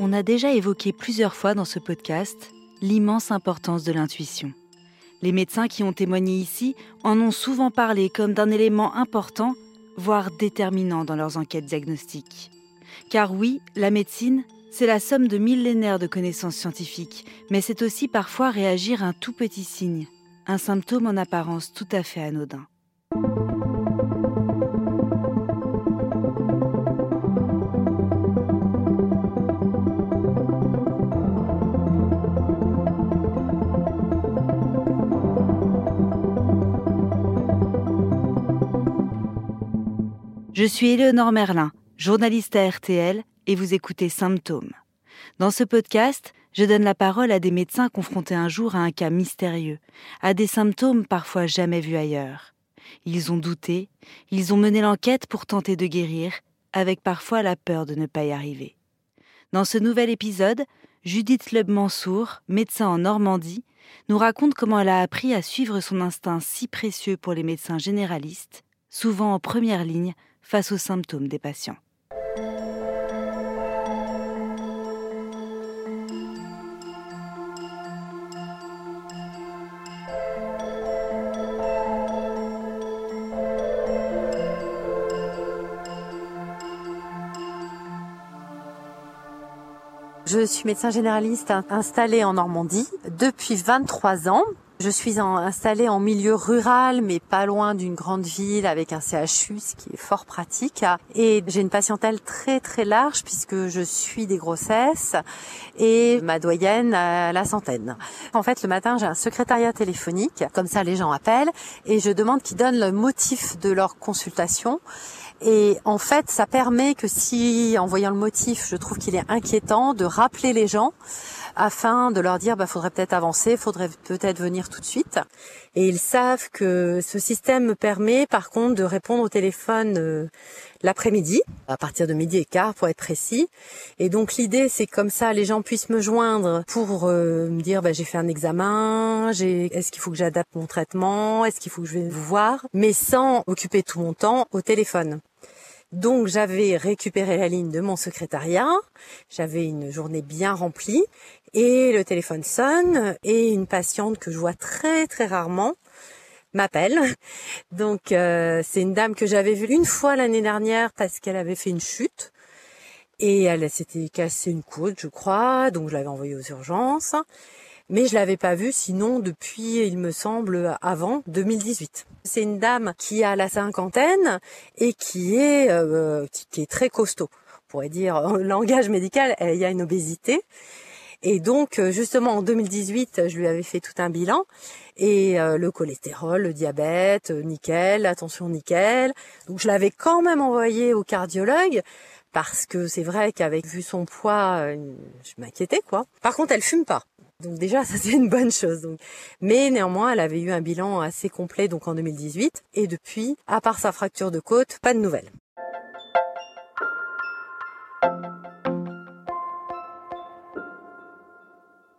On a déjà évoqué plusieurs fois dans ce podcast l'immense importance de l'intuition. Les médecins qui ont témoigné ici en ont souvent parlé comme d'un élément important, voire déterminant dans leurs enquêtes diagnostiques. Car oui, la médecine, c'est la somme de millénaires de connaissances scientifiques, mais c'est aussi parfois réagir à un tout petit signe, un symptôme en apparence tout à fait anodin. Je suis Éléonore Merlin, journaliste à RTL, et vous écoutez Symptômes. Dans ce podcast, je donne la parole à des médecins confrontés un jour à un cas mystérieux, à des symptômes parfois jamais vus ailleurs. Ils ont douté, ils ont mené l'enquête pour tenter de guérir, avec parfois la peur de ne pas y arriver. Dans ce nouvel épisode, Judith Leb-Mansour, médecin en Normandie, nous raconte comment elle a appris à suivre son instinct si précieux pour les médecins généralistes, souvent en première ligne face aux symptômes des patients. Je suis médecin généraliste installé en Normandie depuis 23 ans. Je suis installée en milieu rural, mais pas loin d'une grande ville avec un CHU, ce qui est fort pratique. Et j'ai une patientèle très très large puisque je suis des grossesses et ma doyenne à la centaine. En fait, le matin, j'ai un secrétariat téléphonique, comme ça les gens appellent, et je demande qu'ils donnent le motif de leur consultation. Et en fait, ça permet que si, en voyant le motif, je trouve qu'il est inquiétant, de rappeler les gens afin de leur dire, bah, faudrait peut-être avancer, faudrait peut-être venir tout de suite. Et ils savent que ce système me permet, par contre, de répondre au téléphone euh, l'après-midi, à partir de midi et quart pour être précis. Et donc l'idée, c'est comme ça, les gens puissent me joindre pour euh, me dire, bah, j'ai fait un examen, j'ai, est-ce qu'il faut que j'adapte mon traitement, est-ce qu'il faut que je vais vous voir, mais sans occuper tout mon temps au téléphone. Donc j'avais récupéré la ligne de mon secrétariat, j'avais une journée bien remplie. Et le téléphone sonne et une patiente que je vois très très rarement m'appelle. Donc euh, c'est une dame que j'avais vue une fois l'année dernière parce qu'elle avait fait une chute. Et elle s'était cassé une côte, je crois, donc je l'avais envoyée aux urgences mais je l'avais pas vue sinon depuis, il me semble, avant 2018. C'est une dame qui a la cinquantaine et qui est euh, qui est très costaud. On pourrait dire en langage médical, il y a une obésité. Et donc, euh, justement, en 2018, je lui avais fait tout un bilan. Et euh, le cholestérol, le diabète, nickel, la tension nickel. Donc, je l'avais quand même envoyé au cardiologue parce que c'est vrai qu'avec vu son poids, je m'inquiétais quoi. Par contre, elle fume pas. Donc déjà, ça c'est une bonne chose. Mais néanmoins, elle avait eu un bilan assez complet donc en 2018. Et depuis, à part sa fracture de côte, pas de nouvelles.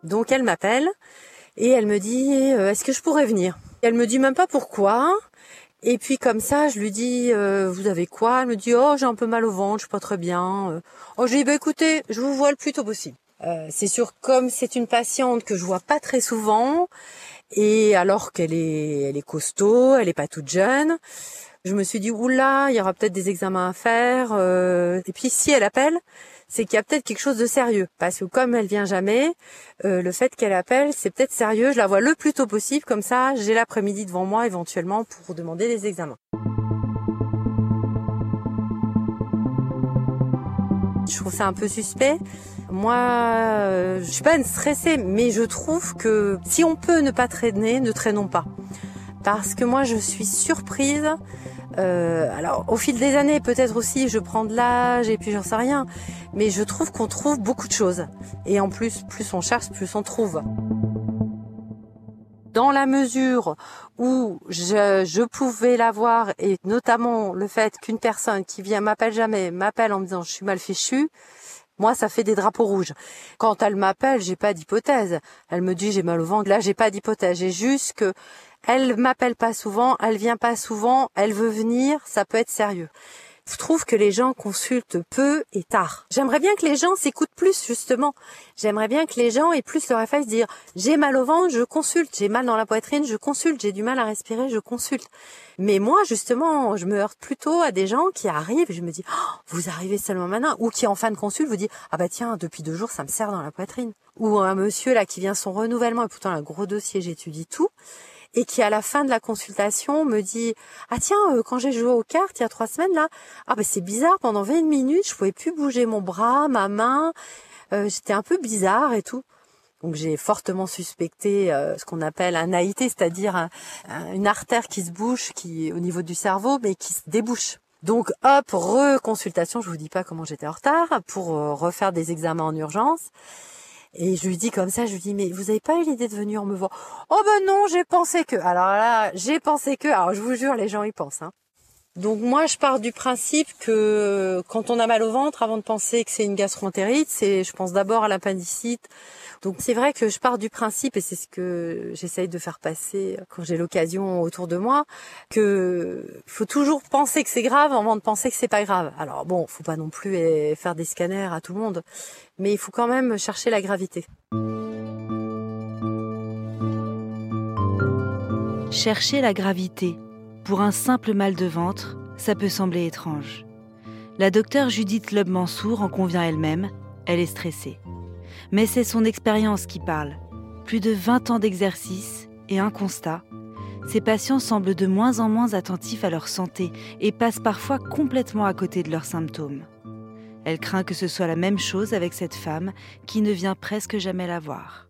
Donc elle m'appelle et elle me dit euh, est-ce que je pourrais venir? Elle me dit même pas pourquoi. Et puis comme ça, je lui dis euh, vous avez quoi? Elle me dit oh j'ai un peu mal au ventre, je suis pas très bien. Oh je lui dis bah écoutez, je vous vois le plus tôt possible. Euh, c'est sûr, comme c'est une patiente que je vois pas très souvent, et alors qu'elle est, elle est costaud, elle est pas toute jeune, je me suis dit oula, il y aura peut-être des examens à faire. Euh, et puis si elle appelle, c'est qu'il y a peut-être quelque chose de sérieux, parce que comme elle vient jamais, euh, le fait qu'elle appelle, c'est peut-être sérieux. Je la vois le plus tôt possible, comme ça, j'ai l'après-midi devant moi éventuellement pour demander les examens. Je trouve ça un peu suspect. Moi, euh, je suis pas stressée, mais je trouve que si on peut ne pas traîner, ne traînons pas. Parce que moi, je suis surprise. Euh, alors, au fil des années, peut-être aussi, je prends de l'âge et puis j'en sais rien. Mais je trouve qu'on trouve beaucoup de choses. Et en plus, plus on cherche, plus on trouve dans la mesure où je, je pouvais l'avoir, et notamment le fait qu'une personne qui vient m'appelle jamais, m'appelle en me disant je suis mal fichu, moi, ça fait des drapeaux rouges. Quand elle m'appelle, j'ai pas d'hypothèse. Elle me dit j'ai mal au ventre. Là, j'ai pas d'hypothèse. J'ai juste que elle m'appelle pas souvent, elle vient pas souvent, elle veut venir, ça peut être sérieux. Je trouve que les gens consultent peu et tard. J'aimerais bien que les gens s'écoutent plus, justement. J'aimerais bien que les gens aient plus le réflexe de dire j'ai mal au ventre, je consulte, j'ai mal dans la poitrine, je consulte, j'ai du mal à respirer, je consulte. Mais moi, justement, je me heurte plutôt à des gens qui arrivent et je me dis oh, vous arrivez seulement maintenant ou qui en fin de consulte vous dit ah bah tiens depuis deux jours ça me serre dans la poitrine ou un monsieur là qui vient son renouvellement et pourtant un gros dossier j'étudie tout et qui à la fin de la consultation me dit ah tiens euh, quand j'ai joué aux cartes il y a trois semaines là. Ah ben c'est bizarre pendant 20 minutes je pouvais plus bouger mon bras ma main. Euh, j'étais un peu bizarre et tout donc j'ai fortement suspecté euh, ce qu'on appelle un AIT c'est-à-dire une artère qui se bouche qui au niveau du cerveau mais qui se débouche. Donc hop reconsultation je vous dis pas comment j'étais en retard pour refaire des examens en urgence et je lui dis comme ça, je lui dis, mais vous avez pas eu l'idée de venir me voir? Oh ben non, j'ai pensé que. Alors là, j'ai pensé que. Alors je vous jure, les gens y pensent. Hein. Donc moi, je pars du principe que quand on a mal au ventre, avant de penser que c'est une gastroentérite, c'est, je pense d'abord à l'appendicite. Donc c'est vrai que je pars du principe, et c'est ce que j'essaye de faire passer quand j'ai l'occasion autour de moi, que faut toujours penser que c'est grave avant de penser que c'est pas grave. Alors bon, faut pas non plus faire des scanners à tout le monde, mais il faut quand même chercher la gravité. Chercher la gravité pour un simple mal de ventre, ça peut sembler étrange. La docteure Judith Loeb Mansour en convient elle-même, elle est stressée. Mais c'est son expérience qui parle. Plus de 20 ans d'exercice et un constat. Ces patients semblent de moins en moins attentifs à leur santé et passent parfois complètement à côté de leurs symptômes. Elle craint que ce soit la même chose avec cette femme qui ne vient presque jamais la voir.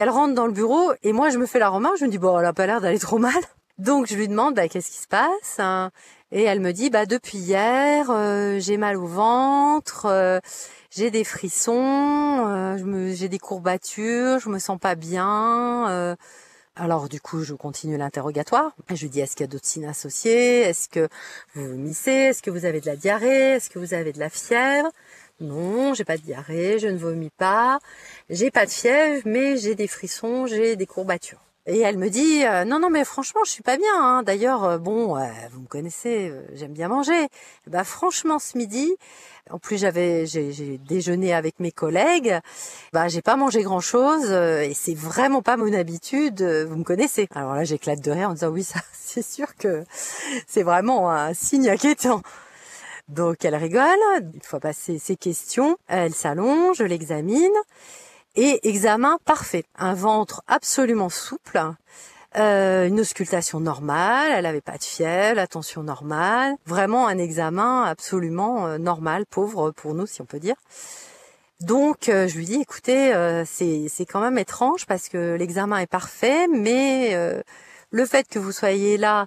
Elle rentre dans le bureau et moi je me fais la remarque, je me dis bon elle a pas l'air d'aller trop mal. Donc je lui demande bah, qu'est-ce qui se passe hein? et elle me dit bah depuis hier euh, j'ai mal au ventre, euh, j'ai des frissons, euh, j'ai des courbatures, je me sens pas bien. alors du coup je continue l'interrogatoire. Je lui dis est-ce qu'il y a d'autres signes associés? Est-ce que vous vomissez? Est-ce que vous avez de la diarrhée? Est-ce que vous avez de la fièvre? Non, j'ai pas de diarrhée, je ne vomis pas, j'ai pas de fièvre, mais j'ai des frissons, j'ai des courbatures. Et elle me dit euh, non non mais franchement je suis pas bien. Hein. D'ailleurs euh, bon euh, vous me connaissez j'aime bien manger. Bah franchement ce midi en plus j'avais j'ai déjeuné avec mes collègues. Bah j'ai pas mangé grand chose et c'est vraiment pas mon habitude. vous me connaissez. Alors là j'éclate de rire en disant oui ça c'est sûr que c'est vraiment un signe inquiétant. Donc elle rigole. Une fois passé ces questions, elle s'allonge, je l'examine et examen parfait. Un ventre absolument souple, euh, une auscultation normale, elle n'avait pas de fièvre, la tension normale, vraiment un examen absolument euh, normal, pauvre pour nous si on peut dire. Donc euh, je lui dis écoutez, c'est c'est quand même étrange parce que l'examen est parfait, mais le fait que vous soyez là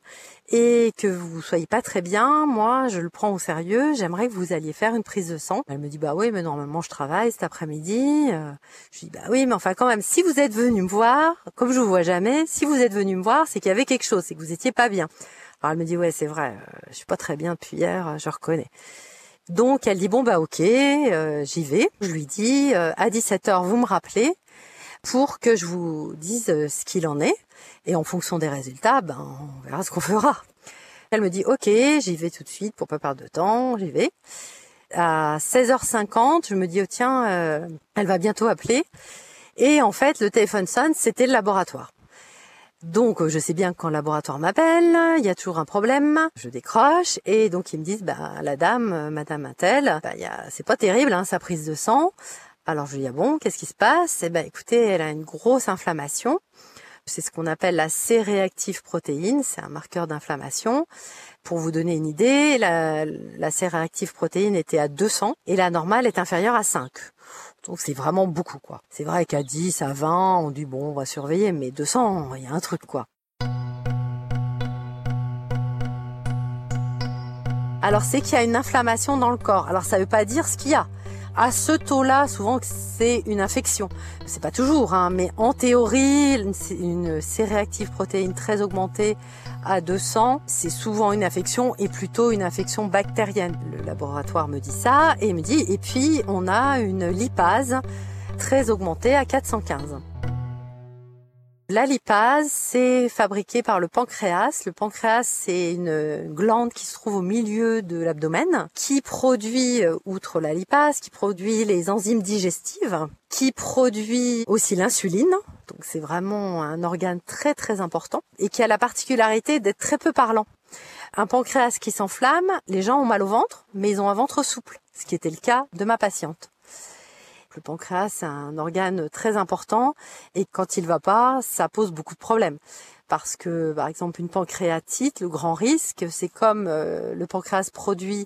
et que vous soyez pas très bien, moi, je le prends au sérieux. J'aimerais que vous alliez faire une prise de sang. Elle me dit bah oui, mais normalement je travaille cet après-midi. Euh, je dis bah oui, mais enfin quand même, si vous êtes venu me voir, comme je vous vois jamais, si vous êtes venu me voir, c'est qu'il y avait quelque chose, c'est que vous étiez pas bien. Alors elle me dit ouais, c'est vrai, euh, je suis pas très bien depuis hier, je reconnais. Donc elle dit bon bah ok, euh, j'y vais. Je lui dis à 17h vous me rappelez pour que je vous dise ce qu'il en est. Et en fonction des résultats, ben, on verra ce qu'on fera. Elle me dit, ok, j'y vais tout de suite pour pas perdre de temps, j'y vais. À 16h50, je me dis, oh tiens, euh, elle va bientôt appeler. Et en fait, le téléphone sonne, c'était le laboratoire. Donc, je sais bien que quand le laboratoire m'appelle, il y a toujours un problème. Je décroche et donc ils me disent, bah, la dame, Madame Intel, bah, c'est pas terrible, hein, sa prise de sang. Alors je lui dis, ah bon, qu'est-ce qui se passe? Eh ben, écoutez, elle a une grosse inflammation. C'est ce qu'on appelle la C-réactive protéine, c'est un marqueur d'inflammation. Pour vous donner une idée, la, la C-réactive protéine était à 200 et la normale est inférieure à 5. Donc c'est vraiment beaucoup quoi. C'est vrai qu'à 10, à 20, on dit bon, on va surveiller, mais 200, il y a un truc quoi. Alors c'est qu'il y a une inflammation dans le corps. Alors ça ne veut pas dire ce qu'il y a à ce taux-là, souvent c'est une infection. C'est pas toujours, hein, mais en théorie, une C-réactive protéine très augmentée à 200, c'est souvent une infection et plutôt une infection bactérienne. Le laboratoire me dit ça et me dit, et puis on a une lipase très augmentée à 415. La lipase, c'est fabriqué par le pancréas. Le pancréas, c'est une glande qui se trouve au milieu de l'abdomen, qui produit, euh, outre la lipase, qui produit les enzymes digestives, qui produit aussi l'insuline. Donc c'est vraiment un organe très très important et qui a la particularité d'être très peu parlant. Un pancréas qui s'enflamme, les gens ont mal au ventre, mais ils ont un ventre souple, ce qui était le cas de ma patiente. Le pancréas, c'est un organe très important et quand il va pas, ça pose beaucoup de problèmes. Parce que, par exemple, une pancréatite, le grand risque, c'est comme euh, le pancréas produit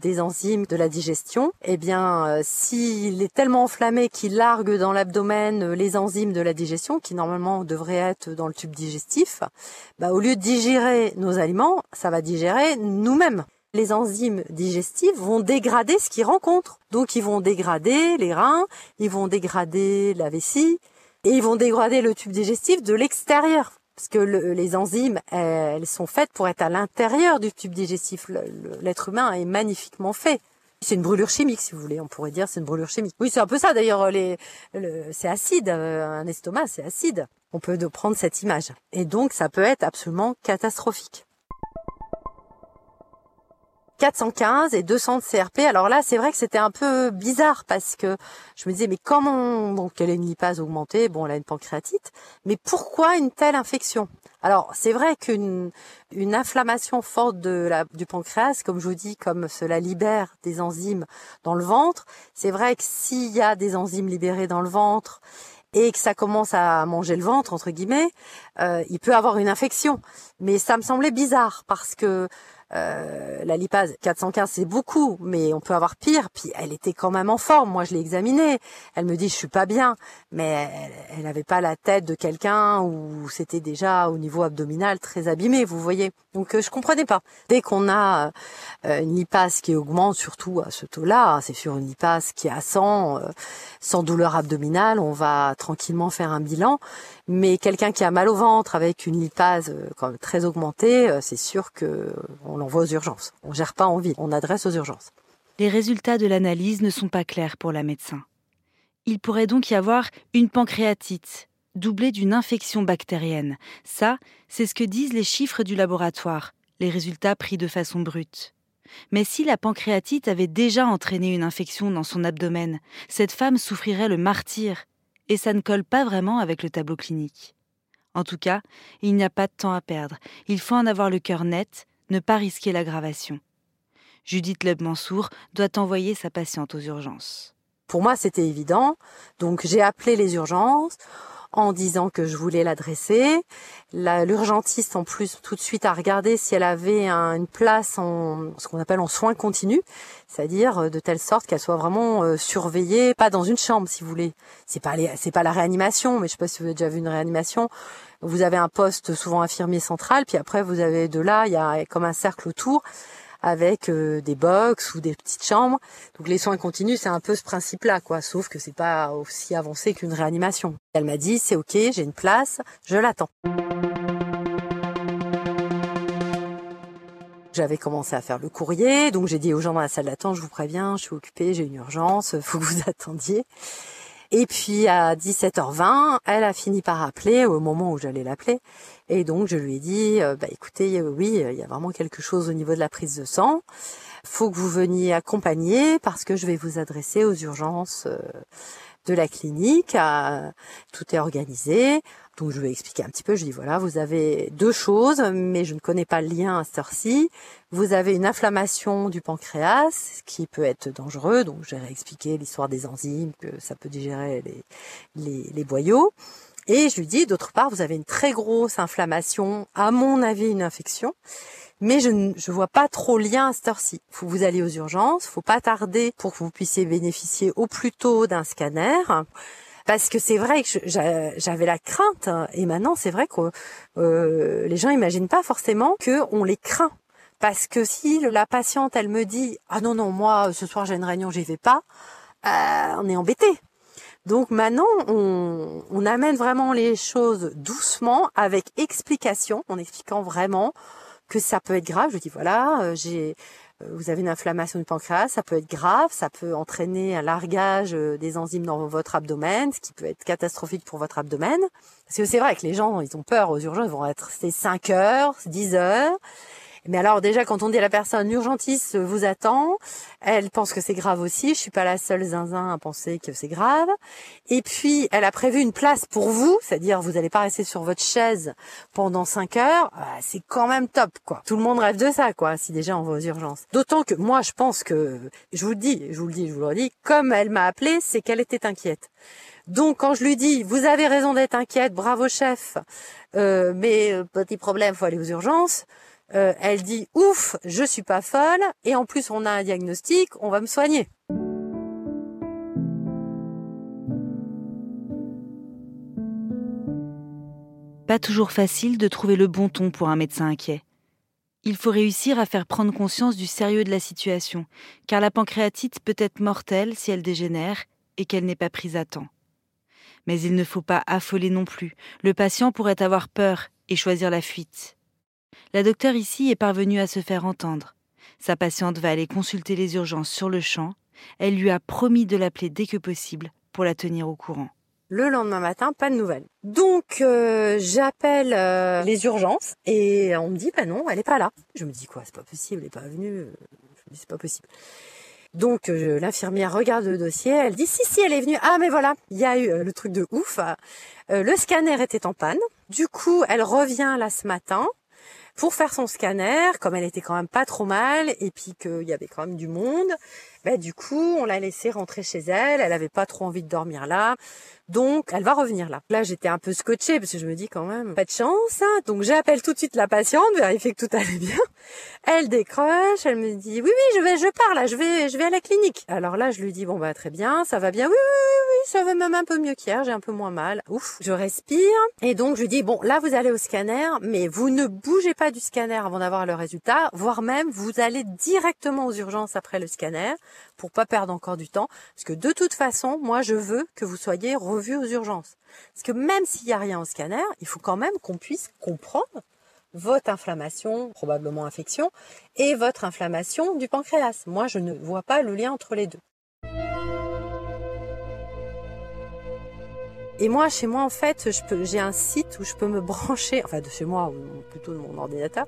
des enzymes de la digestion, eh bien, euh, s'il est tellement enflammé qu'il largue dans l'abdomen euh, les enzymes de la digestion, qui normalement devraient être dans le tube digestif, bah, au lieu de digérer nos aliments, ça va digérer nous-mêmes les enzymes digestives vont dégrader ce qu'ils rencontrent. Donc ils vont dégrader les reins, ils vont dégrader la vessie et ils vont dégrader le tube digestif de l'extérieur. Parce que les enzymes, elles sont faites pour être à l'intérieur du tube digestif. L'être humain est magnifiquement fait. C'est une brûlure chimique, si vous voulez. On pourrait dire c'est une brûlure chimique. Oui, c'est un peu ça. D'ailleurs, c'est acide. Euh, un estomac, c'est acide. On peut prendre cette image. Et donc, ça peut être absolument catastrophique. 415 et 200 de CRP. Alors là, c'est vrai que c'était un peu bizarre parce que je me disais, mais comment, donc elle a une lipase augmentée, bon, elle a une pancréatite, mais pourquoi une telle infection? Alors, c'est vrai qu'une une inflammation forte de du pancréas, comme je vous dis, comme cela libère des enzymes dans le ventre, c'est vrai que s'il y a des enzymes libérées dans le ventre et que ça commence à manger le ventre, entre guillemets, euh, il peut avoir une infection. Mais ça me semblait bizarre parce que euh, la lipase 415 c'est beaucoup, mais on peut avoir pire. Puis elle était quand même en forme. Moi je l'ai examinée. Elle me dit je suis pas bien, mais elle n'avait pas la tête de quelqu'un où c'était déjà au niveau abdominal très abîmé. Vous voyez. Donc euh, je comprenais pas. Dès qu'on a euh, une lipase qui augmente, surtout à ce taux-là, c'est sur une lipase qui est à 100, sans douleur abdominale, on va tranquillement faire un bilan. Mais quelqu'un qui a mal au ventre avec une lipase quand même très augmentée, c'est sûr que on on voit aux urgences. On gère pas en ville, on adresse aux urgences. Les résultats de l'analyse ne sont pas clairs pour la médecin. Il pourrait donc y avoir une pancréatite, doublée d'une infection bactérienne. Ça, c'est ce que disent les chiffres du laboratoire, les résultats pris de façon brute. Mais si la pancréatite avait déjà entraîné une infection dans son abdomen, cette femme souffrirait le martyr, et ça ne colle pas vraiment avec le tableau clinique. En tout cas, il n'y a pas de temps à perdre, il faut en avoir le cœur net, ne pas risquer l'aggravation. Judith Leb-Mansour doit envoyer sa patiente aux urgences. Pour moi, c'était évident. Donc, j'ai appelé les urgences en disant que je voulais l'adresser. L'urgentiste, en plus, tout de suite a regardé si elle avait une place en ce qu'on appelle en soins continus, c'est-à-dire euh, de telle sorte qu'elle soit vraiment euh, surveillée, pas dans une chambre, si vous voulez. C'est pas c'est pas la réanimation, mais je sais pas si vous avez déjà vu une réanimation. Vous avez un poste souvent infirmier central, puis après vous avez de là, il y a comme un cercle autour avec euh, des box ou des petites chambres. Donc les soins continus, c'est un peu ce principe-là, quoi. Sauf que c'est pas aussi avancé qu'une réanimation. Elle m'a dit, c'est ok, j'ai une place, je l'attends. J'avais commencé à faire le courrier, donc j'ai dit aux gens dans la salle d'attente, je vous préviens, je suis occupée, j'ai une urgence, faut que vous attendiez. Et puis à 17h20, elle a fini par appeler au moment où j'allais l'appeler. Et donc je lui ai dit, euh, bah écoutez, oui, il y a vraiment quelque chose au niveau de la prise de sang. Faut que vous veniez accompagner parce que je vais vous adresser aux urgences euh, de la clinique. Tout est organisé. Donc je lui ai expliqué un petit peu, je lui ai voilà, vous avez deux choses, mais je ne connais pas le lien à cette heure-ci. Vous avez une inflammation du pancréas, qui peut être dangereux, donc j'ai réexpliqué l'histoire des enzymes, que ça peut digérer les, les, les boyaux. Et je lui dis, d'autre part, vous avez une très grosse inflammation, à mon avis une infection, mais je ne je vois pas trop lien à cette heure-ci. Faut vous aller aux urgences, faut pas tarder pour que vous puissiez bénéficier au plus tôt d'un scanner. Parce que c'est vrai que j'avais la crainte, hein, et maintenant c'est vrai que euh, les gens imaginent pas forcément que on les craint. Parce que si la patiente elle me dit ah non non moi ce soir j'ai une réunion j'y vais pas, euh, on est embêté. Donc maintenant, on, on, amène vraiment les choses doucement, avec explication, en expliquant vraiment que ça peut être grave. Je dis voilà, euh, j'ai vous avez une inflammation du pancréas, ça peut être grave, ça peut entraîner un largage des enzymes dans votre abdomen, ce qui peut être catastrophique pour votre abdomen. Parce que c'est vrai que les gens, ils ont peur aux urgences, ils vont être 5 heures, 10 heures. Mais alors déjà, quand on dit à la personne l'urgentiste vous attend, elle pense que c'est grave aussi. Je suis pas la seule zinzin à penser que c'est grave. Et puis, elle a prévu une place pour vous, c'est-à-dire vous n'allez pas rester sur votre chaise pendant 5 heures. Ah, c'est quand même top, quoi. Tout le monde rêve de ça, quoi, si déjà on va aux urgences. D'autant que moi, je pense que, je vous le dis, je vous le dis, je vous le redis, comme elle m'a appelé, c'est qu'elle était inquiète. Donc quand je lui dis vous avez raison d'être inquiète, bravo chef, euh, mais euh, petit problème, faut aller aux urgences. Euh, elle dit ouf, je suis pas folle et en plus on a un diagnostic, on va me soigner. Pas toujours facile de trouver le bon ton pour un médecin inquiet. Il faut réussir à faire prendre conscience du sérieux de la situation, car la pancréatite peut être mortelle si elle dégénère et qu'elle n'est pas prise à temps. Mais il ne faut pas affoler non plus. Le patient pourrait avoir peur et choisir la fuite. La docteure ici est parvenue à se faire entendre. Sa patiente va aller consulter les urgences sur le champ. Elle lui a promis de l'appeler dès que possible pour la tenir au courant. Le lendemain matin, pas de nouvelles. Donc euh, j'appelle euh, les urgences et on me dit bah non, elle est pas là. Je me dis quoi, c'est pas possible, elle est pas venue. Je me dis c'est pas possible. Donc euh, l'infirmière regarde le dossier, elle dit si si elle est venue. Ah mais voilà, il y a eu le truc de ouf. le scanner était en panne. Du coup, elle revient là ce matin pour faire son scanner, comme elle était quand même pas trop mal, et puis qu'il y avait quand même du monde, bah, du coup, on l'a laissée rentrer chez elle, elle avait pas trop envie de dormir là, donc elle va revenir là. Là, j'étais un peu scotchée, parce que je me dis quand même, pas de chance, hein. donc j'appelle tout de suite la patiente, vérifier que tout allait bien. Elle décroche, elle me dit, oui, oui, je vais, je pars là, je vais, je vais à la clinique. Alors là, je lui dis, bon bah très bien, ça va bien, oui, oui, ça va même un peu mieux qu'hier, j'ai un peu moins mal. Ouf, je respire. Et donc je lui dis, bon, là vous allez au scanner, mais vous ne bougez pas du scanner avant d'avoir le résultat, voire même vous allez directement aux urgences après le scanner pour pas perdre encore du temps. Parce que de toute façon, moi je veux que vous soyez revu aux urgences. Parce que même s'il n'y a rien au scanner, il faut quand même qu'on puisse comprendre votre inflammation, probablement infection, et votre inflammation du pancréas. Moi, je ne vois pas le lien entre les deux. Et moi, chez moi, en fait, j'ai un site où je peux me brancher, enfin de chez moi, plutôt de mon ordinateur,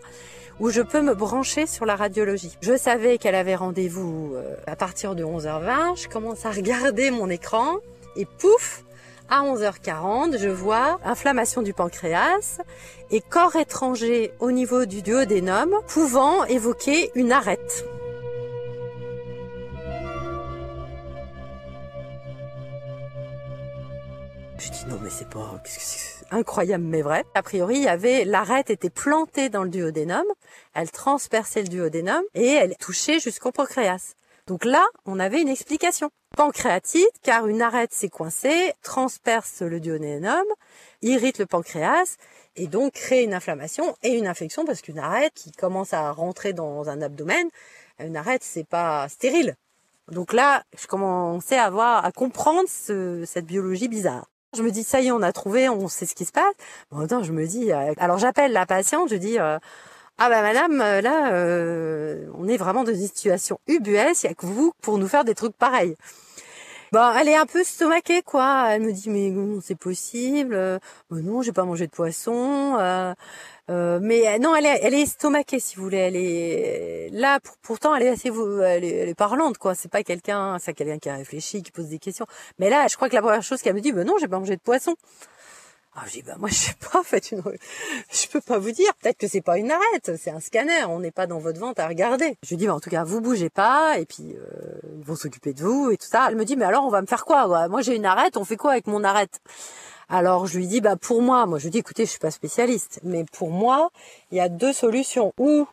où je peux me brancher sur la radiologie. Je savais qu'elle avait rendez-vous euh, à partir de 11h20. Je commence à regarder mon écran et pouf, à 11h40, je vois inflammation du pancréas et corps étranger au niveau du duodénum pouvant évoquer une arête. Je dis non mais c'est pas incroyable mais vrai. A priori, avait l'arête était plantée dans le duodénum, elle transperçait le duodénum et elle touchait jusqu'au pancréas. Donc là, on avait une explication. Pancréatite, car une arête s'est coincée, transperce le duodénum, irrite le pancréas et donc crée une inflammation et une infection parce qu'une arête qui commence à rentrer dans un abdomen, une arête c'est pas stérile. Donc là, je commençais à avoir à comprendre cette biologie bizarre. Je me dis ça y est, on a trouvé, on sait ce qui se passe. Bon, attends, je me dis, euh, alors j'appelle la patiente, je dis, euh, ah bah madame, euh, là, on est vraiment dans une situation ubuesque, il y a que vous pour nous faire des trucs pareils. Bon, elle est un peu stomaquée, quoi. Elle me dit, mais c'est possible. Bon, non, j'ai pas mangé de poisson. Euh, mais euh, non, elle est, elle est estomaquée si vous voulez. Elle est là, pour, pourtant, elle est assez, elle est, elle est parlante quoi. C'est pas quelqu'un, c'est quelqu'un qui a réfléchi, qui pose des questions. Mais là, je crois que la première chose qu'elle me dit, ben non, j'ai pas mangé de poisson. Ah, je dis, bah, moi, je sais pas, en fait, une... je peux pas vous dire. Peut-être que c'est pas une arête, c'est un scanner. On n'est pas dans votre ventre à regarder. Je lui dis, bah, en tout cas, vous bougez pas, et puis, euh, ils vont s'occuper de vous et tout ça. Elle me dit, mais alors, on va me faire quoi? Moi, j'ai une arête, on fait quoi avec mon arête? Alors je lui dis bah pour moi, moi je lui dis écoutez je suis pas spécialiste, mais pour moi il y a deux solutions. Ou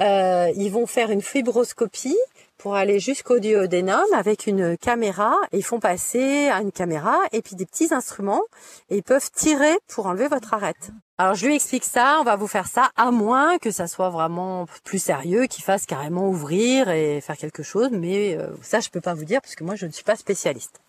euh, ils vont faire une fibroscopie pour aller jusqu'au duodénum avec une caméra ils font passer à une caméra et puis des petits instruments et ils peuvent tirer pour enlever votre arête. Alors je lui explique ça, on va vous faire ça à moins que ça soit vraiment plus sérieux, qu'il fasse carrément ouvrir et faire quelque chose, mais euh, ça je peux pas vous dire parce que moi je ne suis pas spécialiste.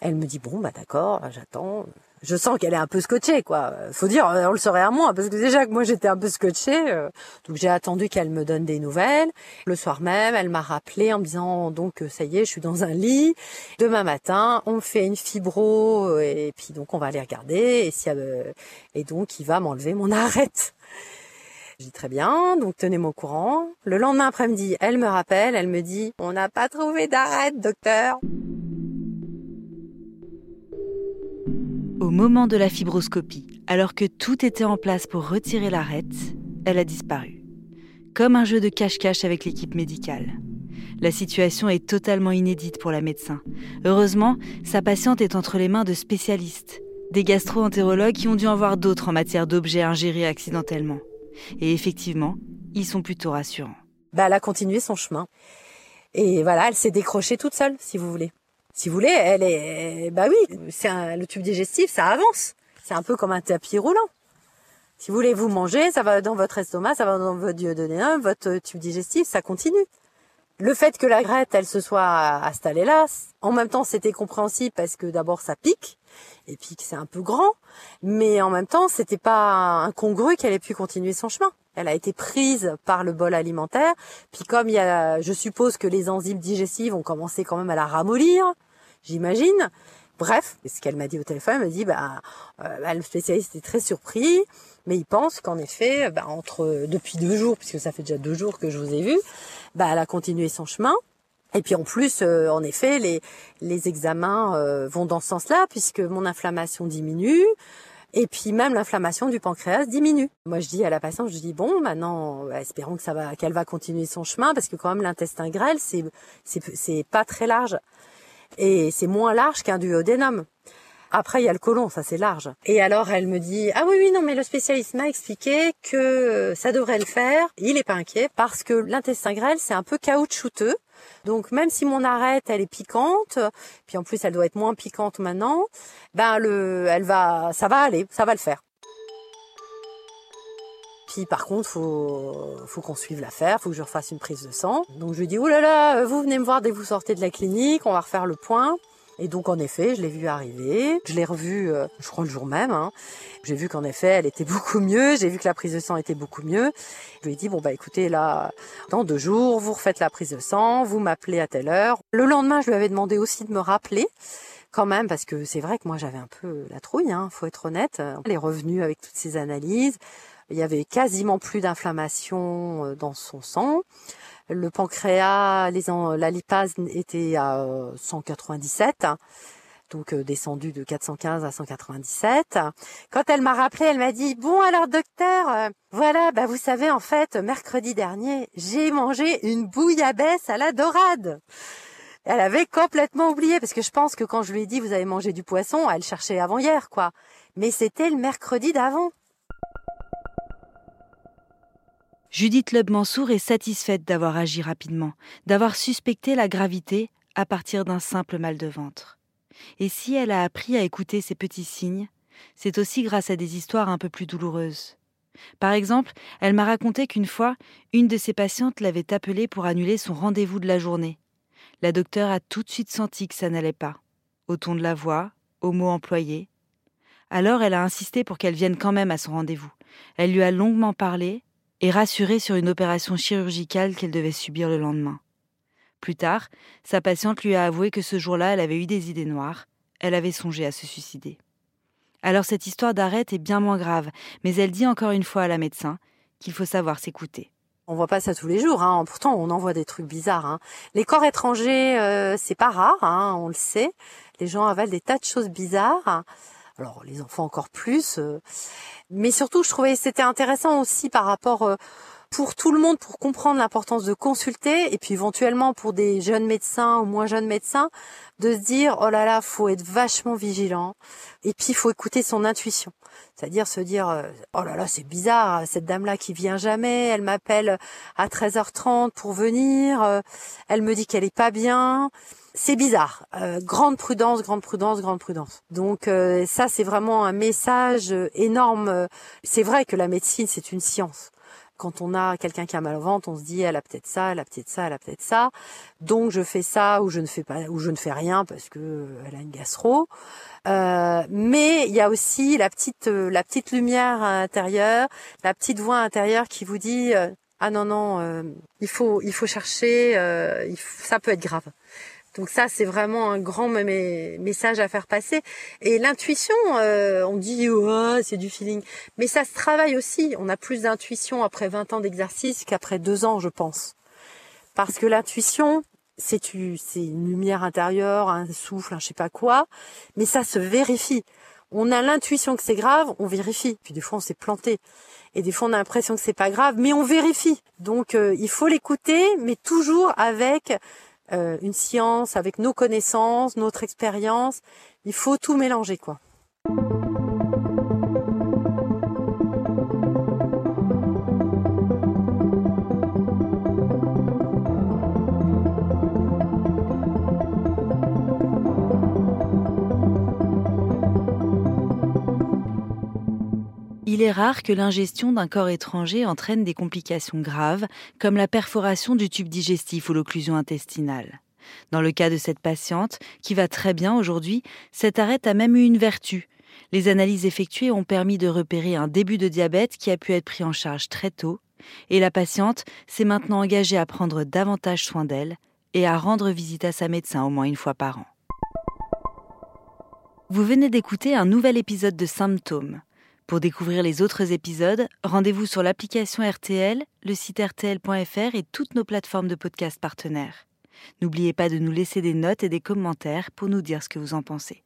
Elle me dit bon bah d'accord, j'attends. Je sens qu'elle est un peu scotchée, quoi. Faut dire, on le saurait à moi, parce que déjà que moi j'étais un peu scotchée. euh, donc j'ai attendu qu'elle me donne des nouvelles. Le soir même, elle m'a rappelé en me disant, donc ça y est, je suis dans un lit. Demain matin, on fait une fibro, euh, et puis donc on va aller regarder. Et, si, euh, et donc il va m'enlever mon arête. Je dis très bien, donc tenez-moi au courant. Le lendemain après-midi, elle me rappelle, elle me dit, on n'a pas trouvé d'arête, docteur. Au moment de la fibroscopie, alors que tout était en place pour retirer l'arête, elle a disparu. Comme un jeu de cache-cache avec l'équipe médicale. La situation est totalement inédite pour la médecin. Heureusement, sa patiente est entre les mains de spécialistes, des gastro-entérologues qui ont dû en voir d'autres en matière d'objets ingérés accidentellement. Et effectivement, ils sont plutôt rassurants. Bah, elle a continué son chemin. Et voilà, elle s'est décrochée toute seule, si vous voulez. Si vous voulez, elle est, bah oui, c'est un- le tube digestif, ça avance. C'est un peu comme un tapis roulant. Si vous voulez vous manger, ça va dans votre estomac, ça va dans votre duodénum, votre tube digestif, ça continue. Le fait que la grette, elle se soit installée là, en même temps, c'était compréhensible parce que d'abord, ça pique, et puis que c'est un peu grand, mais en même temps, c'était pas incongru qu'elle ait pu continuer son chemin. Elle a été prise par le bol alimentaire, puis comme il y a, je suppose que les enzymes digestives ont commencé quand même à la ramollir, j'imagine. Bref, ce qu'elle m'a dit au téléphone, elle m'a dit, bah, euh, bah, le spécialiste est très surpris, mais il pense qu'en effet, bah, entre depuis deux jours, puisque ça fait déjà deux jours que je vous ai vu, bah, elle a continué son chemin. Et puis en plus, euh, en effet, les, les examens euh, vont dans ce sens-là, puisque mon inflammation diminue, et puis même l'inflammation du pancréas diminue. Moi, je dis à la patiente, je dis bon, maintenant, bah, espérons que ça va, qu'elle va continuer son chemin, parce que quand même l'intestin grêle, c'est c'est pas très large, et c'est moins large qu'un duodénum. Après, il y a le côlon, ça c'est large. Et alors, elle me dit, ah oui, oui, non, mais le spécialiste m'a expliqué que ça devrait le faire. Il est pas inquiet parce que l'intestin grêle, c'est un peu caoutchouteux. Donc, même si mon arête, elle est piquante, puis en plus, elle doit être moins piquante maintenant, ben, le, elle va, ça va aller, ça va le faire. Par contre, faut, faut qu'on suive l'affaire, faut que je refasse une prise de sang. Donc je lui dis, oh là là, vous venez me voir dès que vous sortez de la clinique, on va refaire le point. Et donc en effet, je l'ai vu arriver, je l'ai revu, euh, je crois le jour même. Hein. J'ai vu qu'en effet, elle était beaucoup mieux. J'ai vu que la prise de sang était beaucoup mieux. Je lui ai dit bon bah écoutez là, dans deux jours, vous refaites la prise de sang, vous m'appelez à telle heure. Le lendemain, je lui avais demandé aussi de me rappeler quand même parce que c'est vrai que moi j'avais un peu la trouille, hein, faut être honnête. Elle est revenue avec toutes ces analyses. Il y avait quasiment plus d'inflammation euh, dans son sang. Le pancréas, les la lipase était à euh, 197, donc euh, descendu de 415 à 197. Quand elle m'a rappelé, elle m'a dit bon alors docteur, euh, voilà, bah vous savez en fait mercredi dernier j'ai mangé une bouillabaisse à la dorade. Elle avait complètement oublié parce que je pense que quand je lui ai dit vous avez mangé du poisson, elle cherchait avant hier quoi. Mais c'était le mercredi d'avant. Judith Leub-Mansour est satisfaite d'avoir agi rapidement, d'avoir suspecté la gravité à partir d'un simple mal de ventre. Et si elle a appris à écouter ces petits signes, c'est aussi grâce à des histoires un peu plus douloureuses. Par exemple, elle m'a raconté qu'une fois, une de ses patientes l'avait appelée pour annuler son rendez-vous de la journée. La docteure a tout de suite senti que ça n'allait pas, au ton de la voix, aux mots employés. Alors elle a insisté pour qu'elle vienne quand même à son rendez-vous. Elle lui a longuement parlé et rassurée sur une opération chirurgicale qu'elle devait subir le lendemain. Plus tard, sa patiente lui a avoué que ce jour-là, elle avait eu des idées noires, elle avait songé à se suicider. Alors cette histoire d'arrête est bien moins grave, mais elle dit encore une fois à la médecin qu'il faut savoir s'écouter. On voit pas ça tous les jours, hein. pourtant on en voit des trucs bizarres. Hein. Les corps étrangers, euh, c'est pas rare, hein, on le sait. Les gens avalent des tas de choses bizarres. Alors les enfants encore plus. euh. Mais surtout, je trouvais c'était intéressant aussi par rapport euh, pour tout le monde, pour comprendre l'importance de consulter, et puis éventuellement pour des jeunes médecins ou moins jeunes médecins, de se dire oh là là, faut être vachement vigilant, et puis faut écouter son intuition, c'est-à-dire se dire euh, oh là là, c'est bizarre, cette dame-là qui vient jamais, elle m'appelle à 13h30 pour venir, elle me dit qu'elle est pas bien. C'est bizarre. Euh, grande prudence, grande prudence, grande prudence. Donc euh, ça, c'est vraiment un message euh, énorme. C'est vrai que la médecine, c'est une science. Quand on a quelqu'un qui a mal au ventre, on se dit elle a peut-être ça, elle a peut-être ça, elle a peut-être ça. Donc je fais ça ou je ne fais pas ou je ne fais rien parce que elle a une gastro. Euh, mais il y a aussi la petite la petite lumière intérieure, la petite voix intérieure qui vous dit ah non non il faut il faut chercher ça peut être grave. Donc ça, c'est vraiment un grand message à faire passer. Et l'intuition, euh, on dit oh, c'est du feeling, mais ça se travaille aussi. On a plus d'intuition après 20 ans d'exercice qu'après deux ans, je pense. Parce que l'intuition, c'est une lumière intérieure, un souffle, un je sais pas quoi, mais ça se vérifie. On a l'intuition que c'est grave, on vérifie. Puis des fois on s'est planté. Et des fois on a l'impression que c'est pas grave, mais on vérifie. Donc euh, il faut l'écouter, mais toujours avec euh, une science, avec nos connaissances, notre expérience. Il faut tout mélanger, quoi. Il est rare que l'ingestion d'un corps étranger entraîne des complications graves, comme la perforation du tube digestif ou l'occlusion intestinale. Dans le cas de cette patiente, qui va très bien aujourd'hui, cet arrêt a même eu une vertu. Les analyses effectuées ont permis de repérer un début de diabète qui a pu être pris en charge très tôt, et la patiente s'est maintenant engagée à prendre davantage soin d'elle et à rendre visite à sa médecin au moins une fois par an. Vous venez d'écouter un nouvel épisode de Symptômes. Pour découvrir les autres épisodes, rendez-vous sur l'application RTL, le site rtl.fr et toutes nos plateformes de podcast partenaires. N'oubliez pas de nous laisser des notes et des commentaires pour nous dire ce que vous en pensez.